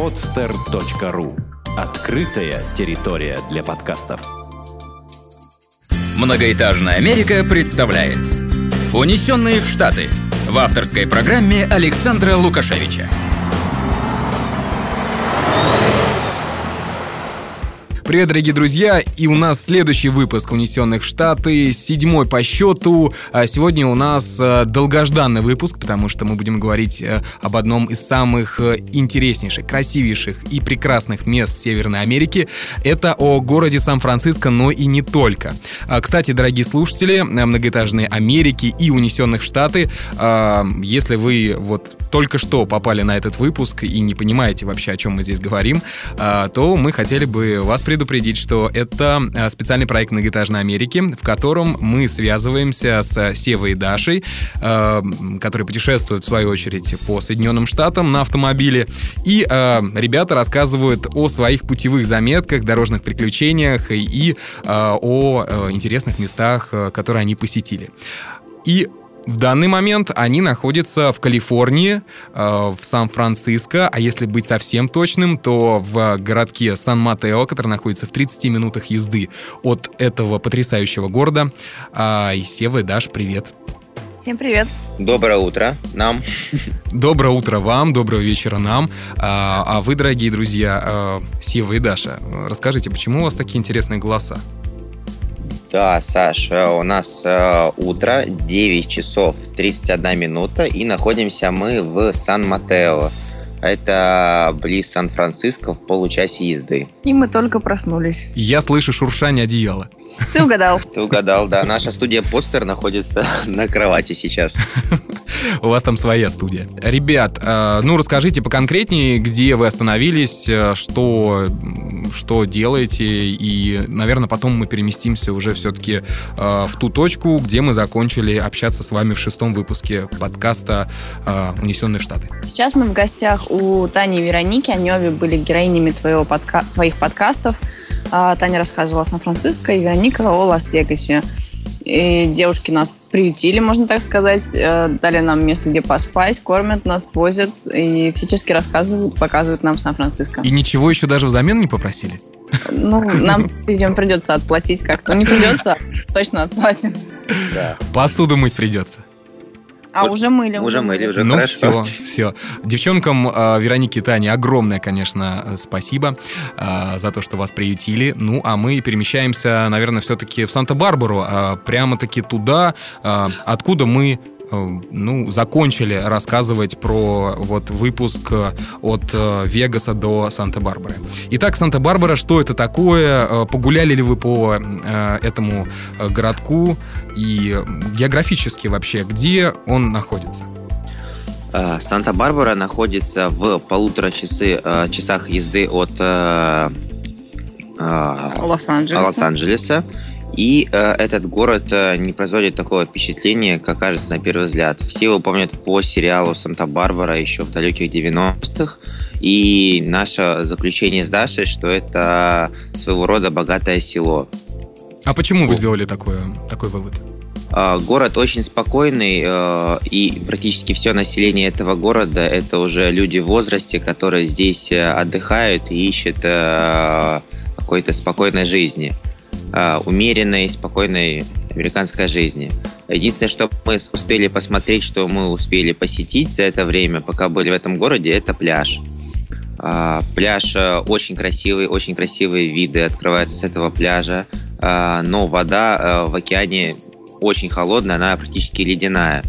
podster.ru Открытая территория для подкастов. Многоэтажная Америка представляет «Унесенные в Штаты» в авторской программе Александра Лукашевича. Привет, дорогие друзья! И у нас следующий выпуск «Унесенных в Штаты», седьмой по счету. А сегодня у нас э, долгожданный выпуск, потому что мы будем говорить э, об одном из самых э, интереснейших, красивейших и прекрасных мест Северной Америки. Это о городе Сан-Франциско, но и не только. А, кстати, дорогие слушатели многоэтажной Америки и «Унесенных в Штаты», если вы вот только что попали на этот выпуск и не понимаете вообще, о чем мы здесь говорим, то мы хотели бы вас предупредить что это э, специальный проект «Многоэтажной Америки», в котором мы связываемся с Севой и Дашей, э, которые путешествуют, в свою очередь, по Соединенным Штатам на автомобиле. И э, ребята рассказывают о своих путевых заметках, дорожных приключениях и о интересных местах, которые они посетили. И в данный момент они находятся в Калифорнии, э, в Сан-Франциско, а если быть совсем точным, то в городке Сан-Матео, который находится в 30 минутах езды от этого потрясающего города. А, и Сева и Даш, привет. Всем привет. Доброе утро нам. Доброе утро вам, доброго вечера нам. А, а вы, дорогие друзья, э, Сева и Даша, расскажите, почему у вас такие интересные голоса? Да, Саша, у нас э, утро, 9 часов 31 минута, и находимся мы в Сан-Матео. Это близ Сан-Франциско в получасе езды. И мы только проснулись. Я слышу шуршание одеяла. Ты угадал. Ты угадал, да. Наша студия постер находится на кровати сейчас. У вас там своя студия. Ребят, э, ну расскажите поконкретнее, где вы остановились, э, что, что делаете, и, наверное, потом мы переместимся уже все-таки э, в ту точку, где мы закончили общаться с вами в шестом выпуске подкаста «Унесенные в Штаты». Сейчас мы в гостях у Тани и Вероники, они обе были героинями твоего подка... твоих подкастов. А, Таня рассказывала о Сан-Франциско, и Вероника о Лас-Вегасе. И девушки нас приютили, можно так сказать, э, дали нам место, где поспать, кормят нас, возят и всячески рассказывают, показывают нам Сан-Франциско. И ничего еще даже взамен не попросили? Ну, нам, видимо, придется отплатить как-то. Не придется, точно отплатим. Да. Посуду мыть придется. А вот уже мыли. Уже мыли, уже ну, хорошо. все, все. Девчонкам э, Веронике и Тане огромное, конечно, спасибо э, за то, что вас приютили. Ну, а мы перемещаемся, наверное, все-таки в Санта-Барбару, э, прямо-таки туда, э, откуда мы Э, ну, закончили рассказывать про вот выпуск э, от э, Вегаса до Санта-Барбары. Итак, Санта-Барбара, что это такое? Погуляли ли вы по этому городку? И географически вообще, где он находится? Санта-Барбара находится в полутора часы, часах езды от Лос-Анджелеса. Лос-Анджелеса. И э, этот город э, не производит такого впечатления, как кажется на первый взгляд. Все его помнят по сериалу «Санта-Барбара» еще в далеких 90-х. И наше заключение с Дашей, что это своего рода богатое село. А почему вы сделали такой, такой вывод? Э, город очень спокойный, э, и практически все население этого города это уже люди в возрасте, которые здесь э, отдыхают и ищут э, какой-то спокойной жизни. А, умеренной, спокойной американской жизни. Единственное, что мы успели посмотреть, что мы успели посетить за это время, пока были в этом городе, это пляж. А, пляж э, очень красивый, очень красивые виды открываются с этого пляжа, а, но вода э, в океане очень холодная, она практически ледяная.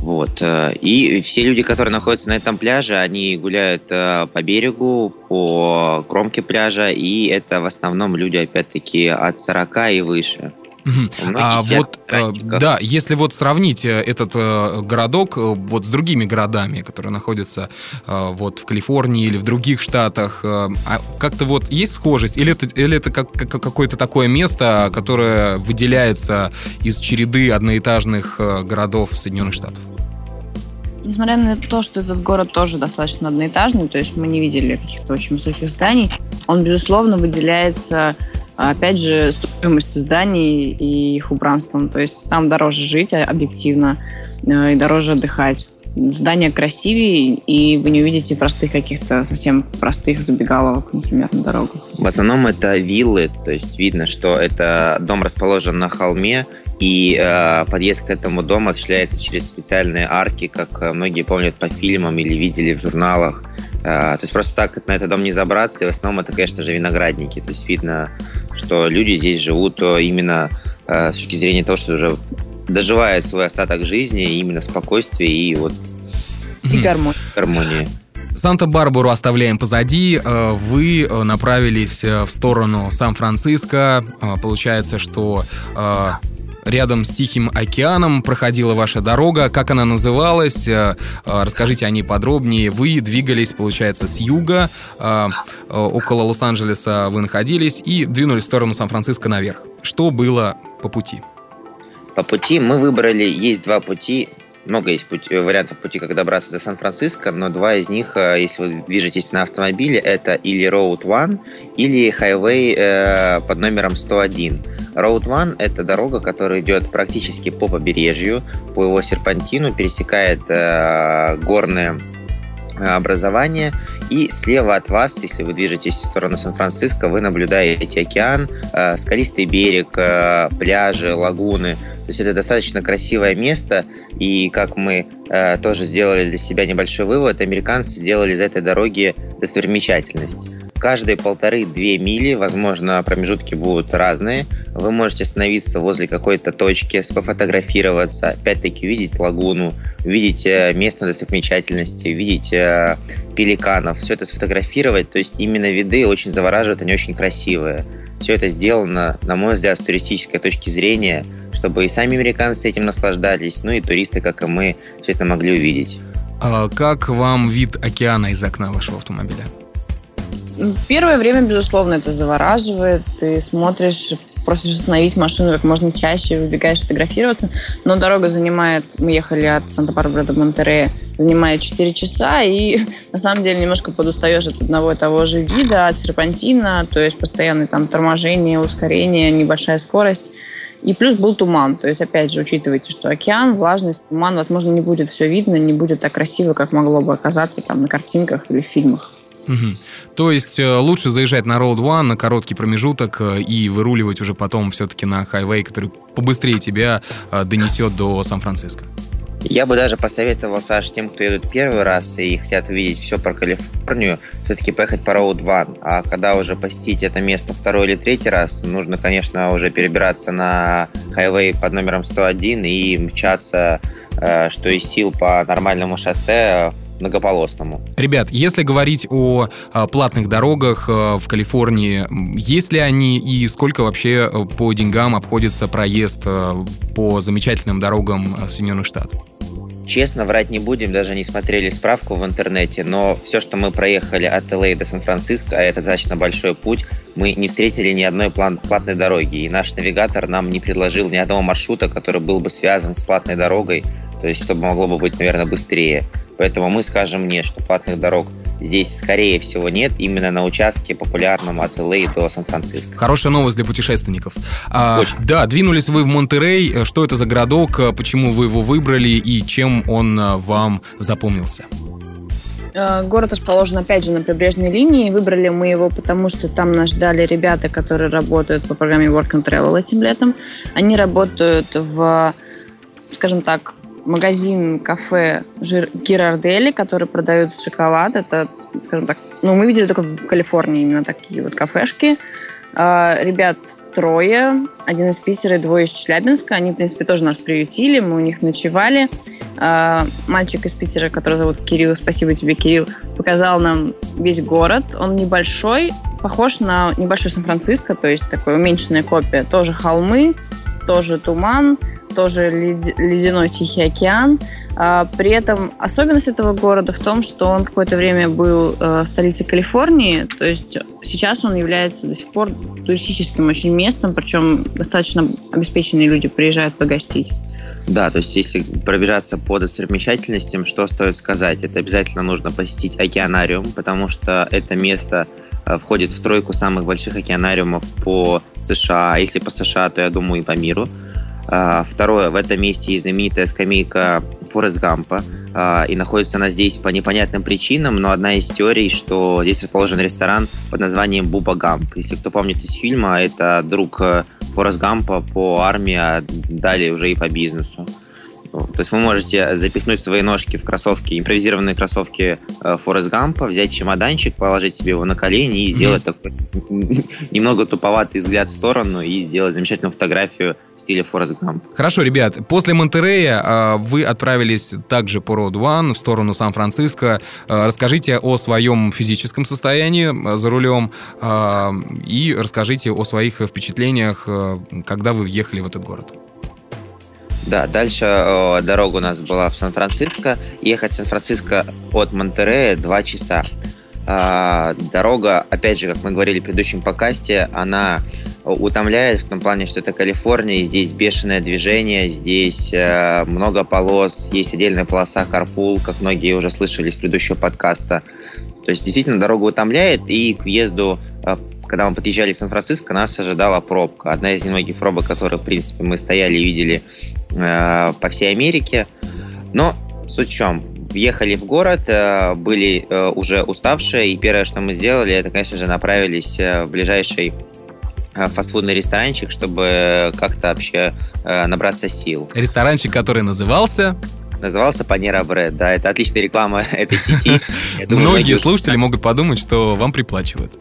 Вот. Э, и все люди, которые находятся на этом пляже, они гуляют э, по берегу, по кромке пляжа, и это в основном люди, опять-таки, от 40 и выше. А вот, э, да, если вот сравнить этот городок вот с другими городами, которые находятся вот в Калифорнии или в других штатах, а как-то вот есть схожесть? Или это, или это как, как, какое-то такое место, которое выделяется из череды одноэтажных городов Соединенных Штатов? Несмотря на то, что этот город тоже достаточно одноэтажный, то есть мы не видели каких-то очень высоких зданий, он, безусловно, выделяется, опять же, стоимостью зданий и их убранством. То есть там дороже жить а, объективно э, и дороже отдыхать. здания красивее, и вы не увидите простых каких-то совсем простых забегаловок, например, на дорогу. В основном это виллы, то есть видно, что это дом расположен на холме, и э, подъезд к этому дому осуществляется через специальные арки, как э, многие помнят по фильмам или видели в журналах. Э, то есть просто так на этот дом не забраться, и в основном это, конечно же, виноградники. То есть видно, что люди здесь живут э, именно э, с точки зрения того, что уже доживают свой остаток жизни именно в спокойствии и вот и гармонии. гармонии. Санта-Барбару оставляем позади. Э, вы э, направились в сторону Сан-Франциско. Получается, что рядом с Тихим океаном проходила ваша дорога. Как она называлась? Э, э, расскажите о ней подробнее. Вы двигались, получается, с юга, э, около Лос-Анджелеса вы находились и двинулись в сторону Сан-Франциско наверх. Что было по пути? По пути мы выбрали, есть два пути, много есть пути, вариантов пути, как добраться до Сан-Франциско, но два из них, если вы движетесь на автомобиле, это или Road One, или Highway э, под номером 101. Road One – это дорога, которая идет практически по побережью, по его серпантину, пересекает э, горные э, образование, и слева от вас, если вы движетесь в сторону Сан-Франциско, вы наблюдаете океан, э, скалистый берег, э, пляжи, лагуны. То есть это достаточно красивое место, и как мы э, тоже сделали для себя небольшой вывод, американцы сделали из этой дороги достопримечательность каждые полторы-две мили, возможно, промежутки будут разные. Вы можете остановиться возле какой-то точки, пофотографироваться, опять-таки увидеть лагуну, увидеть э, местную достопримечательность, увидеть э, пеликанов, все это сфотографировать. То есть именно виды очень завораживают, они очень красивые. Все это сделано, на мой взгляд, с туристической точки зрения, чтобы и сами американцы этим наслаждались, ну и туристы, как и мы, все это могли увидеть. А как вам вид океана из окна вашего автомобиля? Первое время, безусловно, это завораживает. Ты смотришь, просишь остановить машину как можно чаще, выбегаешь фотографироваться. Но дорога занимает... Мы ехали от Санта-Барбары до Монтерея. Занимает 4 часа, и на самом деле немножко подустаешь от одного и того же вида, от серпантина, то есть постоянное там торможение, ускорение, небольшая скорость. И плюс был туман. То есть, опять же, учитывайте, что океан, влажность, туман, возможно, не будет все видно, не будет так красиво, как могло бы оказаться там на картинках или в фильмах. Угу. То есть э, лучше заезжать на Road One на короткий промежуток э, и выруливать уже потом все-таки на хайвей, который побыстрее тебя э, донесет до Сан-Франциско. Я бы даже посоветовал, Саш, тем, кто едут первый раз и хотят увидеть все про Калифорнию, все-таки поехать по Road One. А когда уже посетить это место второй или третий раз, нужно, конечно, уже перебираться на хайвей под номером 101 и мчаться, что из сил по нормальному шоссе многополосному. Ребят, если говорить о, о платных дорогах э, в Калифорнии, есть ли они и сколько вообще э, по деньгам обходится проезд э, по замечательным дорогам Соединенных Штатов? Честно, врать не будем, даже не смотрели справку в интернете, но все, что мы проехали от ЛА до Сан-Франциско, а это достаточно большой путь, мы не встретили ни одной платной дороги, и наш навигатор нам не предложил ни одного маршрута, который был бы связан с платной дорогой, то есть чтобы могло бы быть, наверное, быстрее. Поэтому мы скажем нет, что платных дорог здесь, скорее всего, нет, именно на участке популярном от ЛА до Сан-Франциско. Хорошая новость для путешественников. А, да, двинулись вы в Монтерей. Что это за городок, почему вы его выбрали и чем он а, вам запомнился? Э, город расположен, опять же, на прибрежной линии. Выбрали мы его, потому что там нас ждали ребята, которые работают по программе Work and Travel этим летом. Они работают в, скажем так, магазин-кафе Гирардели, который продает шоколад. Это, скажем так, ну, мы видели только в Калифорнии именно такие вот кафешки. А, ребят трое, один из Питера и двое из Челябинска. Они, в принципе, тоже нас приютили, мы у них ночевали. А, мальчик из Питера, который зовут Кирилл, спасибо тебе, Кирилл, показал нам весь город. Он небольшой, похож на небольшой Сан-Франциско, то есть такая уменьшенная копия. Тоже холмы, тоже туман, тоже ледяной Тихий океан. А, при этом особенность этого города в том, что он какое-то время был э, столицей Калифорнии, то есть сейчас он является до сих пор туристическим очень местом, причем достаточно обеспеченные люди приезжают погостить. Да, то есть если пробежаться по достопримечательностям, что стоит сказать? Это обязательно нужно посетить океанариум, потому что это место э, входит в тройку самых больших океанариумов по США. Если по США, то я думаю и по миру. А, второе, в этом месте есть знаменитая скамейка Форест Гампа, а, и находится она здесь по непонятным причинам, но одна из теорий, что здесь расположен ресторан под названием Буба Гамп. Если кто помнит из фильма, это друг э, Форест Гампа по армии, а далее уже и по бизнесу. То есть вы можете запихнуть свои ножки в кроссовки, импровизированные кроссовки э, Форест Гампа, взять чемоданчик, положить себе его на колени и сделать mm-hmm. такой немного туповатый взгляд в сторону и сделать замечательную фотографию в стиле Форест Гамп. Хорошо, ребят, после Монтерея э, вы отправились также по Road One в сторону Сан-Франциско. Э, расскажите о своем физическом состоянии за рулем и расскажите о своих впечатлениях, когда вы въехали в этот город. Да, дальше э, дорога у нас была в Сан-Франциско. Ехать в Сан-Франциско от Монтерея 2 часа. Э, дорога, опять же, как мы говорили в предыдущем подкасте, она утомляет в том плане, что это Калифорния, здесь бешеное движение, здесь э, много полос, есть отдельная полоса Карпул, как многие уже слышали из предыдущего подкаста. То есть действительно дорога утомляет, и к въезду э, когда мы подъезжали в Сан-Франциско, нас ожидала пробка. Одна из немногих пробок, которые, в принципе, мы стояли и видели э, по всей Америке. Но суть в чем? Въехали в город, э, были уже уставшие, и первое, что мы сделали, это, конечно же, направились в ближайший фастфудный ресторанчик, чтобы как-то вообще набраться сил. Ресторанчик, который назывался назывался Панера Бред. Да, это отличная реклама этой сети. Многие слушатели могут подумать, что вам приплачивают.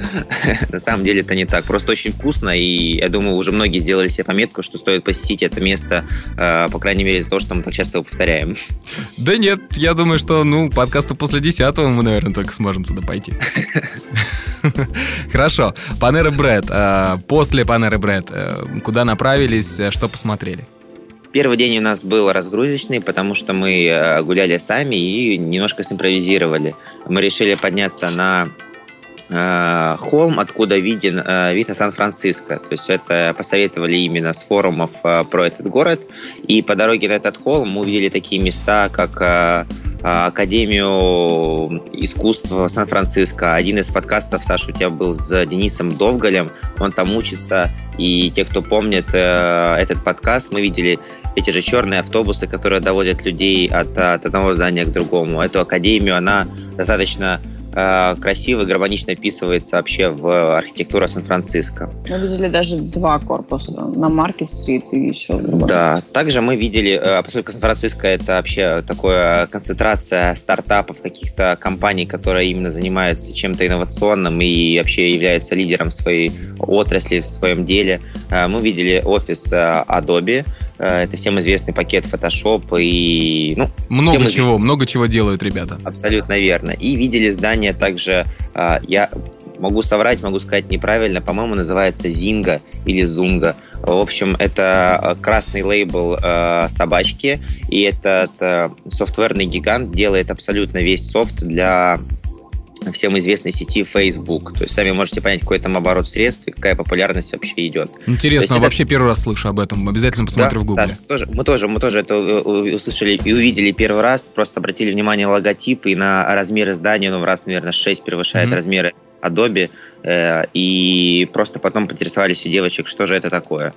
На самом деле это не так. Просто очень вкусно, и я думаю, уже многие сделали себе пометку, что стоит посетить это место, э, по крайней мере, из-за того, что мы так часто его повторяем. Да нет, я думаю, что, ну, подкаста после десятого мы, наверное, только сможем туда пойти. Хорошо. Панера Бред. Э, после Панеры Бред э, куда направились, что посмотрели? Первый день у нас был разгрузочный, потому что мы гуляли сами и немножко симпровизировали. Мы решили подняться на Э, холм, откуда виден э, вид на Сан-Франциско. То есть это посоветовали именно с форумов э, про этот город. И по дороге на этот холм мы увидели такие места, как Академию искусства Сан-Франциско. Один из подкастов, Саша, у тебя был с Денисом Довголем. Он там учится. И те, кто помнит этот подкаст, мы видели эти же черные автобусы, которые доводят людей от, от одного здания к другому. Эту академию, она достаточно Э, красиво и гармонично вписывается вообще в архитектуру Сан-Франциско. Мы видели даже два корпуса на Маркет-стрит и еще другой. Да, также мы видели, э, поскольку Сан-Франциско это вообще такая концентрация стартапов, каких-то компаний, которые именно занимаются чем-то инновационным и вообще являются лидером своей отрасли в своем деле. Э, мы видели офис Adobe, Э, это всем известный пакет Photoshop и... Ну, много чего, известный. много чего делают ребята. Абсолютно верно. И видели здание также, э, я могу соврать, могу сказать неправильно, по-моему, называется Зинга или Зунга. В общем, это э, красный лейбл э, собачки, и этот э, софтверный гигант делает абсолютно весь софт для всем известной сети Facebook. То есть сами можете понять, какой там оборот средств и какая популярность вообще идет. Интересно, а это... вообще первый раз слышу об этом. Обязательно посмотрю да, в Google. Да, тоже, мы, тоже, мы тоже это услышали и увидели первый раз. Просто обратили внимание логотип и на размеры здания. Ну, в раз, наверное, 6 превышает mm-hmm. размеры Adobe, э, и просто потом поинтересовались у девочек, что же это такое.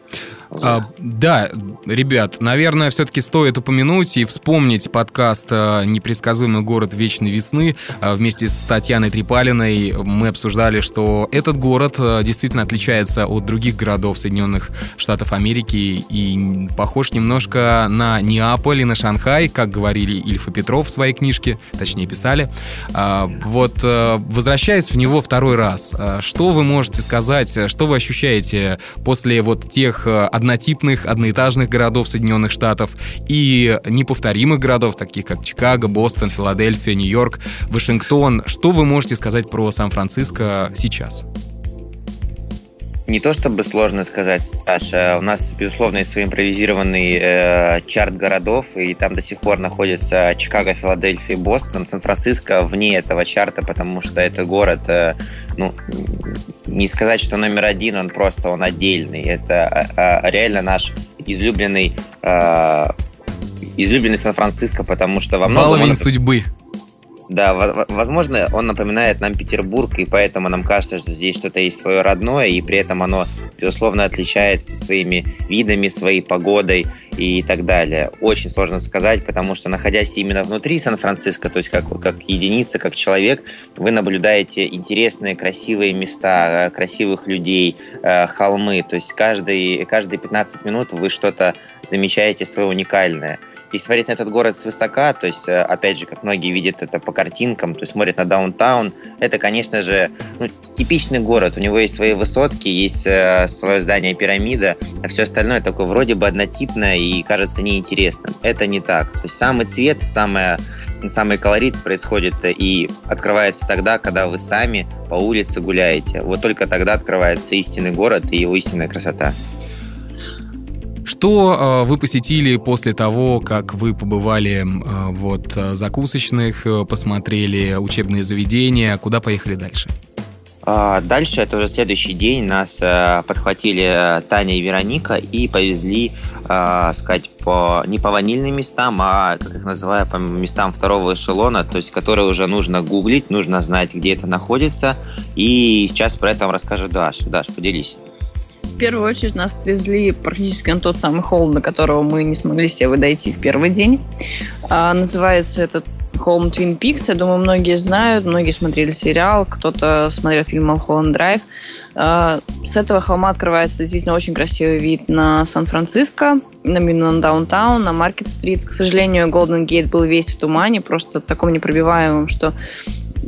А, да, ребят, наверное, все-таки стоит упомянуть и вспомнить подкаст э, «Непредсказуемый город вечной весны». Э, вместе с Татьяной Трипалиной мы обсуждали, что этот город э, действительно отличается от других городов Соединенных Штатов Америки и похож немножко на Неаполь и на Шанхай, как говорили Ильф и Петров в своей книжке, точнее писали. А, вот, возвращаясь в него второй раз. А, что вы можете сказать, что вы ощущаете после вот тех э, однотипных, одноэтажных городов Соединенных Штатов и неповторимых городов, таких как Чикаго, Бостон, Филадельфия, Нью-Йорк, Вашингтон? Что вы можете сказать про Сан-Франциско сейчас? Не то чтобы сложно сказать, Саша. У нас, безусловно, есть свой импровизированный э, чарт городов, и там до сих пор находятся Чикаго, Филадельфия, Бостон, Сан-Франциско вне этого чарта, потому что это город, э, ну, не сказать, что номер один, он просто, он отдельный. Это э, реально наш излюбленный, э, излюбленный Сан-Франциско, потому что во многом... Баловень судьбы. Да, возможно, он напоминает нам Петербург, и поэтому нам кажется, что здесь что-то есть свое родное, и при этом оно, безусловно, отличается своими видами, своей погодой и так далее. Очень сложно сказать, потому что, находясь именно внутри Сан-Франциско, то есть как, как единица, как человек, вы наблюдаете интересные, красивые места, красивых людей, э, холмы. То есть каждый, каждые 15 минут вы что-то замечаете свое уникальное. И смотреть на этот город свысока, то есть, э, опять же, как многие видят это по картинкам, то есть смотрят на даунтаун, это, конечно же, ну, типичный город. У него есть свои высотки, есть э, свое здание пирамида, а все остальное такое вроде бы однотипное и кажется неинтересным. Это не так. То есть самый цвет, самое, самый колорит происходит и открывается тогда, когда вы сами по улице гуляете. Вот только тогда открывается истинный город и его истинная красота. Что э, вы посетили после того, как вы побывали э, вот закусочных, э, посмотрели учебные заведения, куда поехали дальше? А, дальше, это уже следующий день, нас подхватили Таня и Вероника и повезли, сказать, по, не по ванильным местам, а, как их называю, по местам второго эшелона, то есть которые уже нужно гуглить, нужно знать, где это находится. И сейчас про это вам расскажет Даша. Даш, поделись. В первую очередь нас отвезли практически на тот самый холм, на которого мы не смогли себе дойти в первый день. А, называется этот холм Twin Peaks. Я думаю, многие знают, многие смотрели сериал, кто-то смотрел фильм Малхолланд Драйв. А, с этого холма открывается действительно очень красивый вид на Сан-Франциско, на даунтаун, на Маркет-стрит. К сожалению, Голден Гейт был весь в тумане, просто таком непробиваемом, что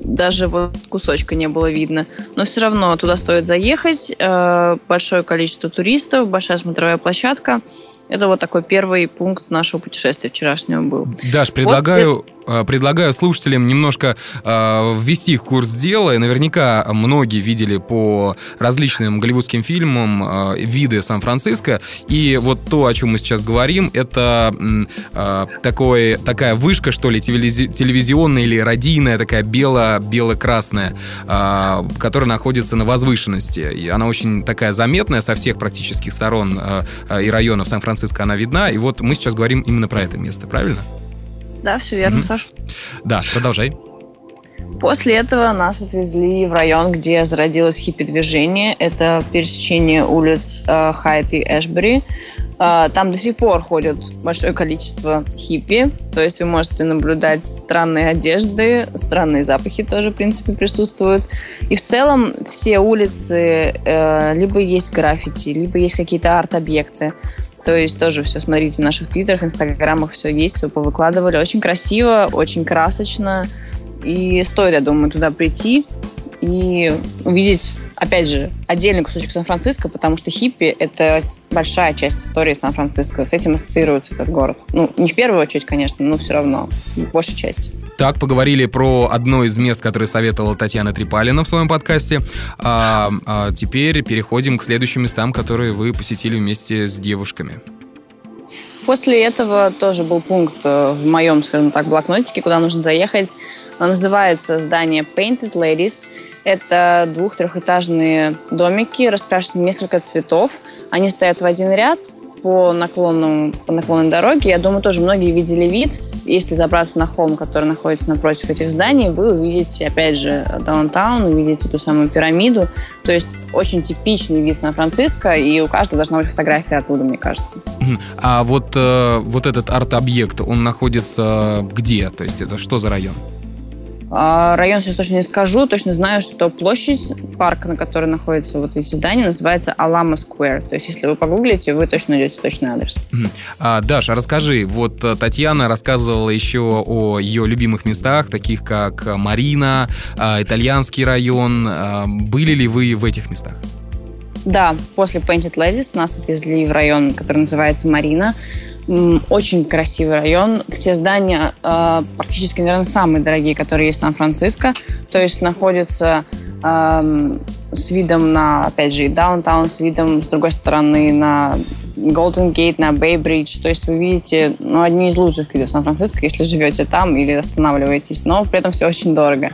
даже вот кусочка не было видно. Но все равно туда стоит заехать. Э, большое количество туристов, большая смотровая площадка. Это вот такой первый пункт нашего путешествия вчерашнего был. Даш, предлагаю После... Э, предлагаю слушателям немножко э, ввести их в курс дела. И наверняка многие видели по различным голливудским фильмам э, виды Сан-Франциско. И вот то, о чем мы сейчас говорим, это э, такой, такая вышка, что ли, телевизионная или радийная, такая бело, бело-красная, э, которая находится на возвышенности. И она очень такая заметная со всех практических сторон э, э и районов Сан-Франциско она видна. И вот мы сейчас говорим именно про это место, правильно? Да, все верно, mm-hmm. Саш. Да, продолжай. После этого нас отвезли в район, где зародилось хиппи-движение. Это пересечение улиц э, Хайт и Эшбери. Э, там до сих пор ходит большое количество хиппи. То есть вы можете наблюдать странные одежды, странные запахи тоже, в принципе, присутствуют. И в целом все улицы э, либо есть граффити, либо есть какие-то арт-объекты. То есть тоже все смотрите в наших твиттерах, инстаграмах, все есть, все повыкладывали. Очень красиво, очень красочно. И стоит, я думаю, туда прийти и увидеть, опять же, отдельный кусочек Сан-Франциско, потому что хиппи — это большая часть истории Сан-Франциско. С этим ассоциируется этот город. Ну, не в первую очередь, конечно, но все равно, большая часть. Так, поговорили про одно из мест, которое советовала Татьяна Трипалина в своем подкасте. А, а теперь переходим к следующим местам, которые вы посетили вместе с девушками. После этого тоже был пункт э, в моем, скажем так, блокнотике, куда нужно заехать. Называется здание Painted Ladies. Это двух-трехэтажные домики, раскрашены несколько цветов. Они стоят в один ряд, по, наклонному, по наклонной дороге. Я думаю, тоже многие видели вид. Если забраться на холм, который находится напротив этих зданий, вы увидите, опять же, даунтаун, увидите ту самую пирамиду. То есть очень типичный вид Сан-Франциско, и у каждого должна быть фотография оттуда, мне кажется. А вот, э, вот этот арт-объект, он находится где? То есть это что за район? А, район сейчас точно не скажу, точно знаю, что площадь парка, на которой находятся вот эти здания, называется Алама Сквер. То есть, если вы погуглите, вы точно найдете точный адрес. А, Даша, расскажи, вот э, Татьяна рассказывала еще о ее любимых местах, таких как Марина, а, итальянский район. А, были ли вы в этих местах? Да, после Painted Ladies нас отвезли в район, который называется Марина. Очень красивый район. Все здания э, практически, наверное, самые дорогие, которые есть в Сан-Франциско. То есть находятся э, с видом на, опять же, даунтаун, с видом, с другой стороны, на Голден Гейт, на Бэй-Бридж. То есть вы видите ну, одни из лучших видов Сан-Франциско, если живете там или останавливаетесь. Но при этом все очень дорого.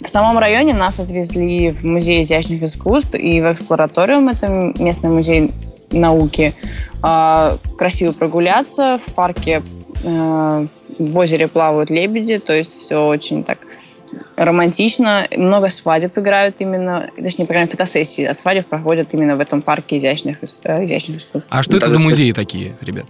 В самом районе нас отвезли в музей изящных искусств и в эксплораториум, это местный музей науки. А, красиво прогуляться. В парке э, в озере плавают лебеди, то есть все очень так романтично. Много свадеб играют именно, точнее, программа фотосессии от свадеб проходят именно в этом парке изящных, э, изящных искусств. А что это за музеи такие, ребят?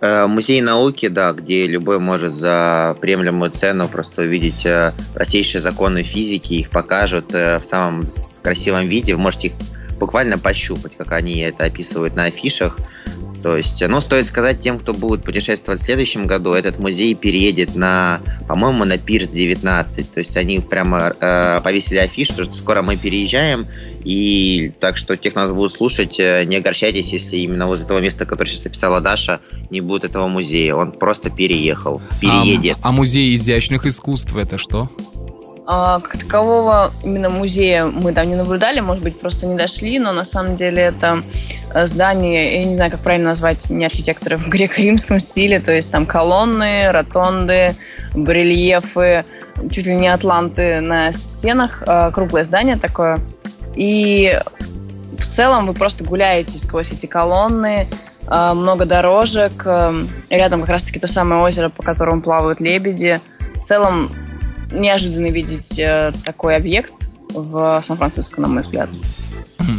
Э, музей науки, да, где любой может за приемлемую цену просто увидеть простейшие законы физики, их покажут в самом красивом виде. Вы можете их буквально пощупать, как они это описывают на афишах. То есть, ну, стоит сказать тем, кто будет путешествовать в следующем году, этот музей переедет на, по-моему, на Пирс 19. То есть они прямо э, повесили афишу, что скоро мы переезжаем, и так что тех нас будут слушать, э, не огорчайтесь, если именно возле того места, которое сейчас описала Даша, не будет этого музея. Он просто переехал, переедет. А, а музей изящных искусств это что? А, как такового именно музея мы там не наблюдали, может быть, просто не дошли, но на самом деле это э, здание, я не знаю, как правильно назвать, не архитекторы в греко-римском стиле, то есть там колонны, ротонды, барельефы, чуть ли не атланты на стенах, э, круглое здание такое. И в целом вы просто гуляете сквозь эти колонны, э, много дорожек, рядом как раз-таки то самое озеро, по которому плавают лебеди. В целом неожиданно видеть э, такой объект в Сан-Франциско, на мой взгляд.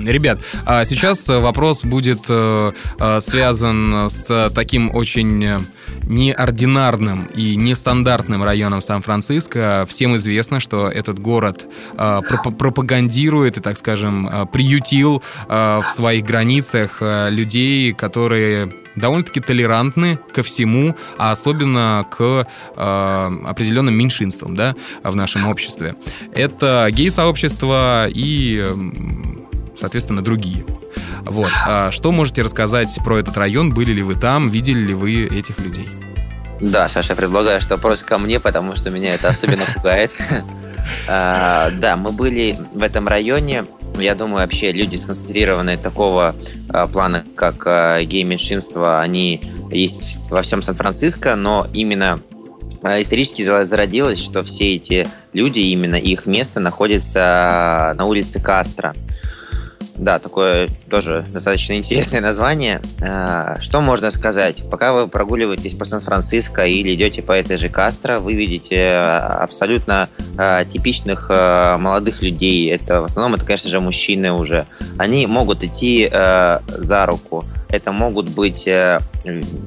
Ребят, а сейчас вопрос будет э, э, связан с таким очень неординарным и нестандартным районом Сан-Франциско. Всем известно, что этот город пропагандирует и, так скажем, приютил в своих границах людей, которые довольно-таки толерантны ко всему, а особенно к э, определенным меньшинствам да, в нашем обществе. Это гей-сообщество и, соответственно, другие. Вот. А что можете рассказать про этот район? Были ли вы там? Видели ли вы этих людей? Да, Саша, предлагаю, что вопрос ко мне, потому что меня это особенно пугает. А, да, мы были в этом районе я думаю, вообще люди сконцентрированные такого э, плана, как э, гей-меньшинство, они есть во всем Сан-Франциско, но именно э, исторически зародилось, что все эти люди, именно их место находится на улице Кастро. Да, такое тоже достаточно интересное название. А, что можно сказать? Пока вы прогуливаетесь по Сан-Франциско или идете по этой же Кастро, вы видите а, абсолютно а, типичных молодых людей. Это в основном это, конечно же, мужчины уже. Они могут идти за руку это могут быть э,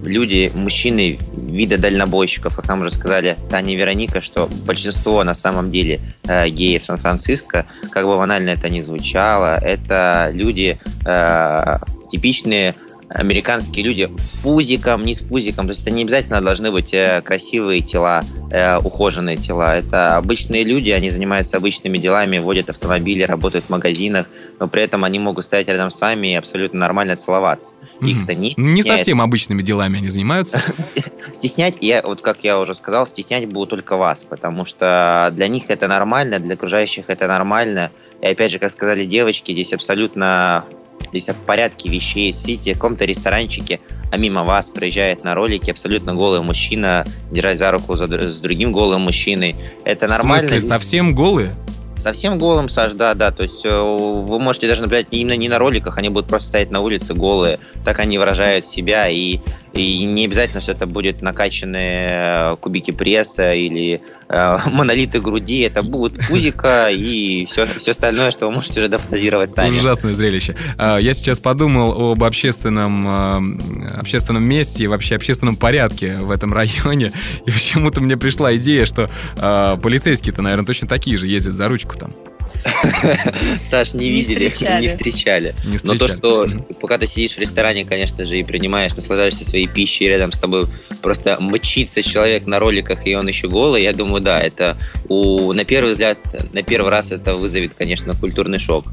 люди, мужчины вида дальнобойщиков, как нам уже сказали Таня и Вероника, что большинство на самом деле э, геев Сан-Франциско, как бы банально это ни звучало, это люди э, типичные американские люди с пузиком, не с пузиком. То есть это не обязательно должны быть э, красивые тела, э, ухоженные тела. Это обычные люди, они занимаются обычными делами, водят автомобили, работают в магазинах, но при этом они могут стоять рядом с вами и абсолютно нормально целоваться. Их-то не Не совсем обычными делами они занимаются. Стеснять, я, вот как я уже сказал, стеснять будут только вас, потому что для них это нормально, для окружающих это нормально. И опять же, как сказали девочки, здесь абсолютно Здесь в порядке вещей. Сидите в каком-то ресторанчике, а мимо вас проезжает на ролике абсолютно голый мужчина, держась за руку за, с другим голым мужчиной. Это нормально. В смысле, совсем голые? Совсем голым, Саш, да, да. То есть э, вы можете даже наблюдать именно не на роликах, они будут просто стоять на улице голые. Так они выражают себя. И, и не обязательно, что это будет накачанные э, кубики пресса или э, монолиты груди. Это будет пузика и все, все остальное, что вы можете уже дофантазировать сами. Ужасное зрелище. А, я сейчас подумал об общественном, э, общественном месте и вообще общественном порядке в этом районе. И почему-то мне пришла идея, что полицейские-то, наверное, точно такие же ездят за ручку там? Саш, не, видели, не встречали. Но то, что пока ты сидишь в ресторане, конечно же, и принимаешь, наслаждаешься своей пищей, рядом с тобой просто мчится человек на роликах, и он еще голый, я думаю, да, это у, на первый взгляд, на первый раз это вызовет, конечно, культурный шок.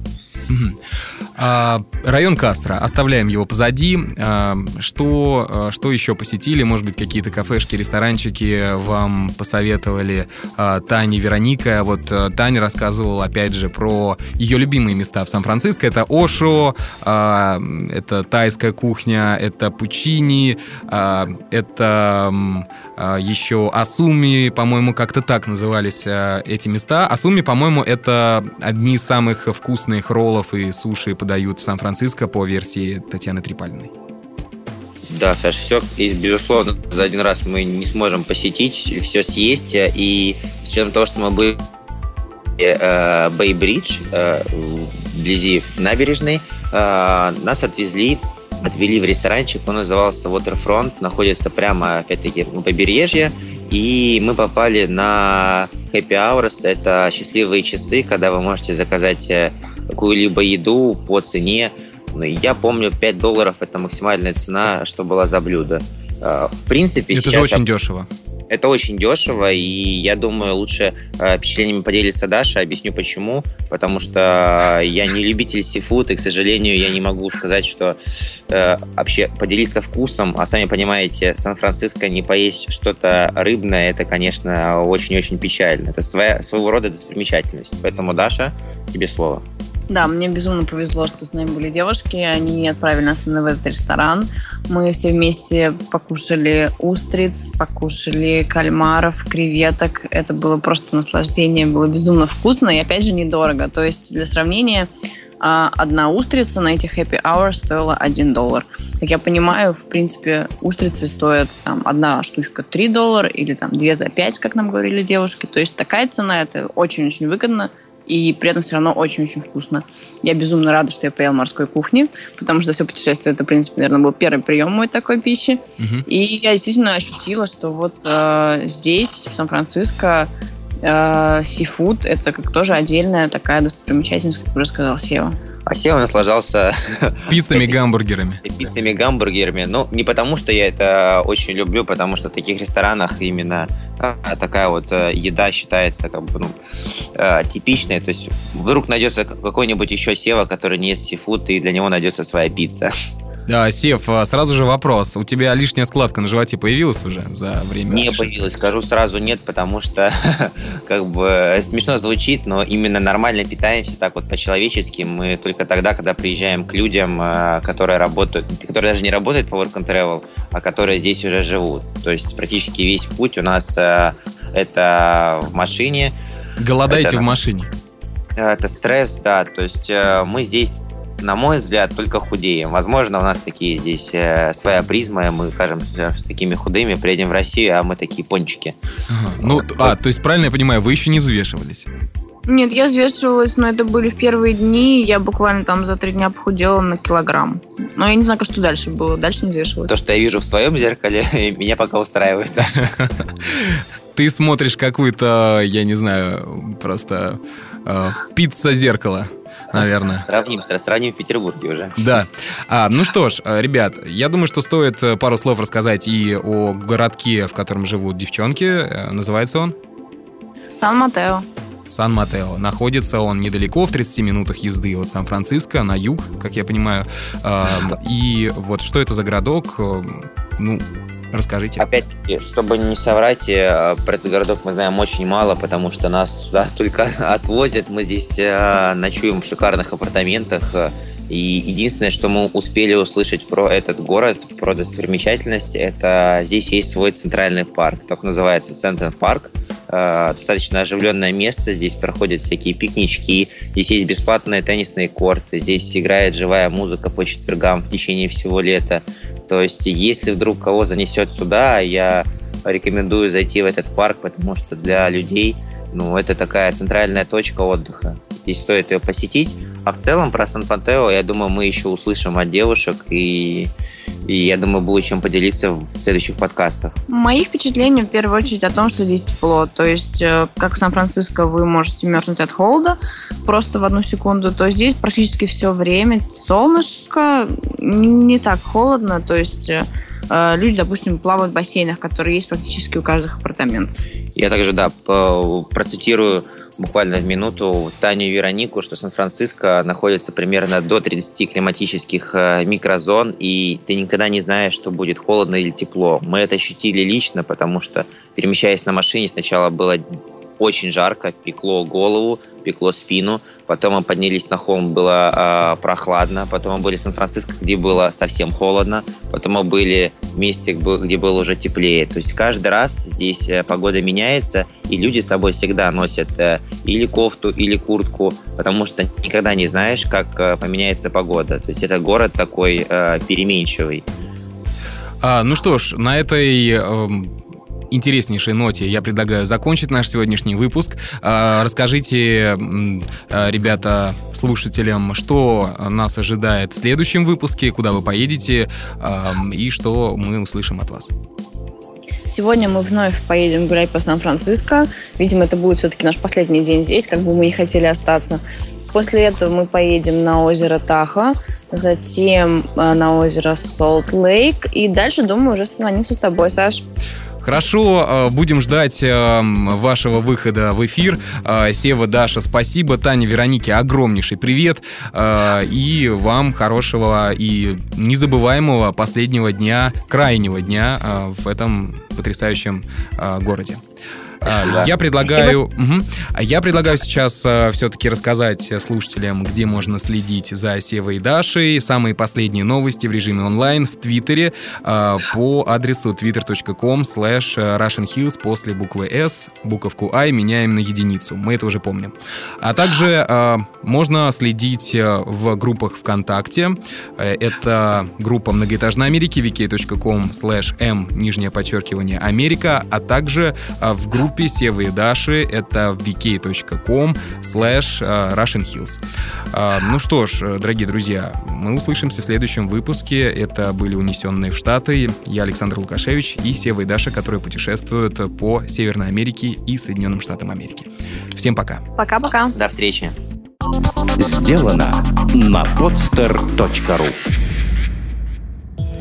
Район Кастро, оставляем его позади. А, что, а, что еще посетили? Может быть, какие-то кафешки, ресторанчики вам посоветовали Таня Вероника? Вот Таня рассказывала, опять же, про ее любимые места в Сан-Франциско. Это Ошо, это тайская кухня, это Пучини, это еще Асуми, по-моему, как-то так назывались эти места. Асуми, по-моему, это одни из самых вкусных роллов и суши подают в Сан-Франциско по версии Татьяны Трипальной. Да, Саша, все, и, безусловно, за один раз мы не сможем посетить, все съесть, и с учетом того, что мы были э, Бейбридж, э, вблизи набережной, э, нас отвезли отвели в ресторанчик, он назывался Waterfront, находится прямо, опять-таки, на побережье, и мы попали на Happy Hours, это счастливые часы, когда вы можете заказать э, какую-либо еду по цене. Ну, я помню, 5 долларов – это максимальная цена, что была за блюдо. Э, в принципе, Это же очень дешево. Это очень дешево, и я думаю, лучше э, впечатлениями поделиться Даша. Объясню почему. Потому что я не любитель сифуд, и, к сожалению, я не могу сказать, что э, вообще поделиться вкусом. А сами понимаете, Сан-Франциско не поесть что-то рыбное, это, конечно, очень-очень печально. Это своя, своего рода достопримечательность. Поэтому, Даша, тебе слово. Да, мне безумно повезло, что с нами были девушки. Они отправили нас именно в этот ресторан. Мы все вместе покушали устриц, покушали кальмаров, креветок. Это было просто наслаждение, было безумно вкусно и, опять же, недорого. То есть, для сравнения, а, одна устрица на этих happy hours стоила 1 доллар. Как я понимаю, в принципе, устрицы стоят там одна штучка 3 доллара или там 2 за 5, как нам говорили девушки. То есть такая цена, это очень-очень выгодно и при этом все равно очень-очень вкусно. Я безумно рада, что я поела морской кухни, потому что все путешествие это, в принципе, наверное, был первый прием мой такой пищи. Uh-huh. И я действительно ощутила, что вот э, здесь, в Сан-Франциско, э, сифуд это как тоже отдельная такая достопримечательность, как уже сказал Сева. А Сева наслаждался... Пиццами, гамбургерами. Пиццами, гамбургерами. Ну, не потому, что я это очень люблю, потому что в таких ресторанах именно а, такая вот э, еда считается как бы, ну, э, типичной. То есть вдруг найдется какой-нибудь еще Сева, который не ест сифуд, и для него найдется своя пицца. Да, Сев, а сразу же вопрос. У тебя лишняя складка на животе появилась уже за время? Не появилась, скажу сразу нет, потому что как бы смешно звучит, но именно нормально питаемся так вот по-человечески. Мы только тогда, когда приезжаем к людям, э, которые работают, которые даже не работают по Work and Travel, а которые здесь уже живут. То есть практически весь путь у нас э, это в машине. Голодаете это, в машине? Это стресс, да. То есть мы здесь на мой взгляд, только худеем. Возможно, у нас такие здесь э, своя призма, и мы кажемся с такими худыми, приедем в Россию, а мы такие пончики. Ага. Ну, вот, а, просто... то есть, правильно я понимаю, вы еще не взвешивались? Нет, я взвешивалась, но это были в первые дни, я буквально там за три дня похудела на килограмм. Но я не знаю, что дальше было, дальше не взвешивалась. То, что я вижу в своем зеркале, меня пока устраивает, Саша. Ты смотришь какую-то, я не знаю, просто э, пицца-зеркало наверное. Сравним, сравним в Петербурге уже. Да. А, ну что ж, э, ребят, я думаю, что стоит э, пару слов рассказать и о городке, в котором живут девчонки. Э, называется он? Сан-Матео. Сан-Матео. Находится он недалеко, в 30 минутах езды от Сан-Франциско, на юг, как я понимаю. И вот что это за городок? Ну, Расскажите. Опять-таки, чтобы не соврать, э, про этот городок мы знаем очень мало, потому что нас сюда только отвозят. Мы здесь э, ночуем в шикарных апартаментах. И единственное, что мы успели услышать про этот город, про достопримечательность, это здесь есть свой центральный парк, так называется Центр парк. Э, достаточно оживленное место, здесь проходят всякие пикнички, здесь есть бесплатные теннисные корты, здесь играет живая музыка по четвергам в течение всего лета. То есть, если вдруг кого занесет сюда, я рекомендую зайти в этот парк, потому что для людей ну, это такая центральная точка отдыха. Здесь стоит ее посетить. А в целом про Сан-Пантео, я думаю, мы еще услышим от девушек, и, и я думаю, будет чем поделиться в следующих подкастах. Мои впечатления в первую очередь о том, что здесь тепло. То есть, э, как в Сан-Франциско вы можете мерзнуть от холода просто в одну секунду, то здесь практически все время солнышко, не так холодно, то есть э, э, люди, допустим, плавают в бассейнах, которые есть практически у каждых апартаментов. Я также, да, процитирую буквально в минуту Таню и Веронику, что Сан-Франциско находится примерно до 30 климатических э, микрозон, и ты никогда не знаешь, что будет холодно или тепло. Мы это ощутили лично, потому что, перемещаясь на машине, сначала было очень жарко, пекло голову, пекло спину. Потом мы поднялись на холм, было э, прохладно. Потом мы были в Сан-Франциско, где было совсем холодно. Потом мы были в месте, где было уже теплее. То есть каждый раз здесь э, погода меняется, и люди с собой всегда носят э, или кофту, или куртку, потому что никогда не знаешь, как э, поменяется погода. То есть это город такой э, переменчивый. А, ну что ж, на этой... Э интереснейшей ноте я предлагаю закончить наш сегодняшний выпуск. А, расскажите, а, ребята, слушателям, что нас ожидает в следующем выпуске, куда вы поедете и что мы услышим от вас. Сегодня мы вновь поедем гулять по Сан-Франциско. Видимо, это будет все-таки наш последний день здесь, как бы мы не хотели остаться. После этого мы поедем на озеро Таха, затем на озеро Солт-Лейк, и дальше, думаю, уже созвонимся с тобой, Саш. Хорошо, э, будем ждать э, вашего выхода в эфир. Сева, Даша, спасибо. Таня, Веронике, огромнейший привет. И вам хорошего и незабываемого последнего дня, крайнего дня в этом потрясающем городе. А, я предлагаю, угу, я предлагаю сейчас а, все-таки рассказать слушателям, где можно следить за Севой и Дашей. Самые последние новости в режиме онлайн в Твиттере а, по адресу twitter.com slash russianhills после буквы S, буковку I меняем на единицу. Мы это уже помним. А также можно следить в группах ВКонтакте. Это группа многоэтажной Америки, vk.com slash m, нижнее подчеркивание, Америка, а также в группе группе Севы и Даши. Это vk.com slash э, russianhills. А, ну что ж, э, дорогие друзья, мы услышимся в следующем выпуске. Это были «Унесенные в Штаты». Я Александр Лукашевич и Сева и Даша, которые путешествуют по Северной Америке и Соединенным Штатам Америки. Всем пока. Пока-пока. До встречи. Сделано на podster.ru